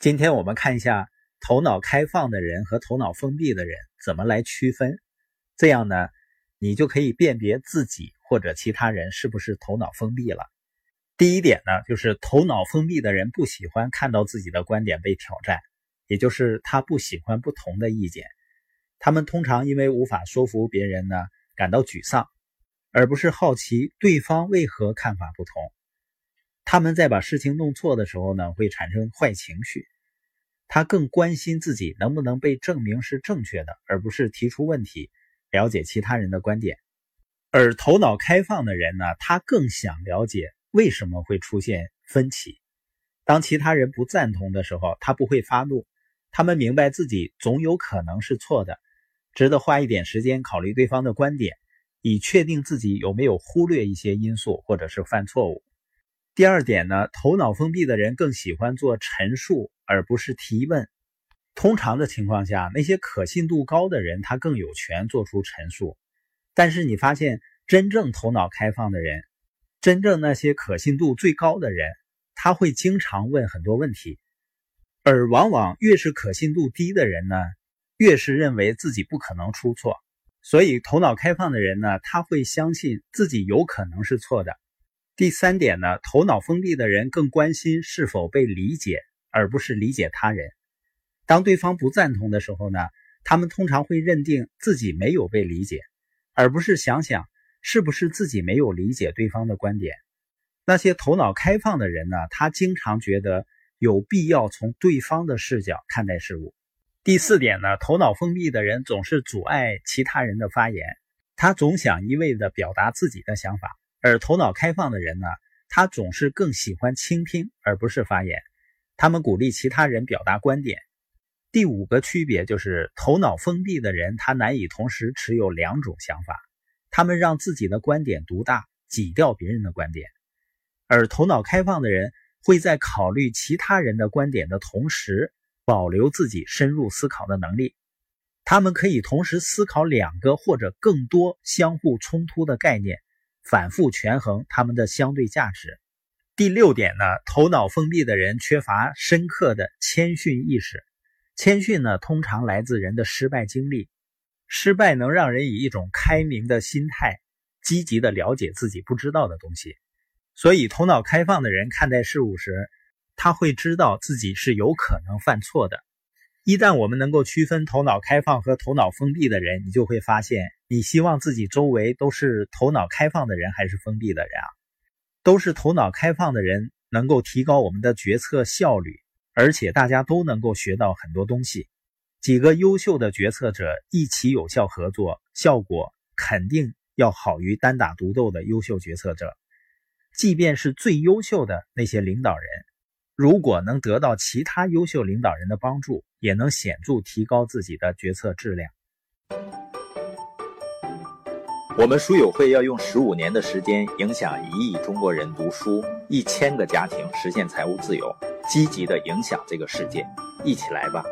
今天我们看一下头脑开放的人和头脑封闭的人怎么来区分，这样呢，你就可以辨别自己或者其他人是不是头脑封闭了。第一点呢，就是头脑封闭的人不喜欢看到自己的观点被挑战，也就是他不喜欢不同的意见。他们通常因为无法说服别人呢，感到沮丧，而不是好奇对方为何看法不同。他们在把事情弄错的时候呢，会产生坏情绪。他更关心自己能不能被证明是正确的，而不是提出问题，了解其他人的观点。而头脑开放的人呢，他更想了解。为什么会出现分歧？当其他人不赞同的时候，他不会发怒。他们明白自己总有可能是错的，值得花一点时间考虑对方的观点，以确定自己有没有忽略一些因素，或者是犯错误。第二点呢，头脑封闭的人更喜欢做陈述，而不是提问。通常的情况下，那些可信度高的人，他更有权做出陈述。但是你发现，真正头脑开放的人。真正那些可信度最高的人，他会经常问很多问题，而往往越是可信度低的人呢，越是认为自己不可能出错。所以，头脑开放的人呢，他会相信自己有可能是错的。第三点呢，头脑封闭的人更关心是否被理解，而不是理解他人。当对方不赞同的时候呢，他们通常会认定自己没有被理解，而不是想想。是不是自己没有理解对方的观点？那些头脑开放的人呢？他经常觉得有必要从对方的视角看待事物。第四点呢，头脑封闭的人总是阻碍其他人的发言，他总想一味的表达自己的想法；而头脑开放的人呢，他总是更喜欢倾听而不是发言，他们鼓励其他人表达观点。第五个区别就是，头脑封闭的人他难以同时持有两种想法。他们让自己的观点独大，挤掉别人的观点，而头脑开放的人会在考虑其他人的观点的同时，保留自己深入思考的能力。他们可以同时思考两个或者更多相互冲突的概念，反复权衡他们的相对价值。第六点呢，头脑封闭的人缺乏深刻的谦逊意识。谦逊呢，通常来自人的失败经历。失败能让人以一种开明的心态，积极的了解自己不知道的东西。所以，头脑开放的人看待事物时，他会知道自己是有可能犯错的。一旦我们能够区分头脑开放和头脑封闭的人，你就会发现，你希望自己周围都是头脑开放的人还是封闭的人啊？都是头脑开放的人，能够提高我们的决策效率，而且大家都能够学到很多东西。几个优秀的决策者一起有效合作，效果肯定要好于单打独斗的优秀决策者。即便是最优秀的那些领导人，如果能得到其他优秀领导人的帮助，也能显著提高自己的决策质量。我们书友会要用十五年的时间，影响一亿中国人读书，一千个家庭实现财务自由，积极的影响这个世界。一起来吧！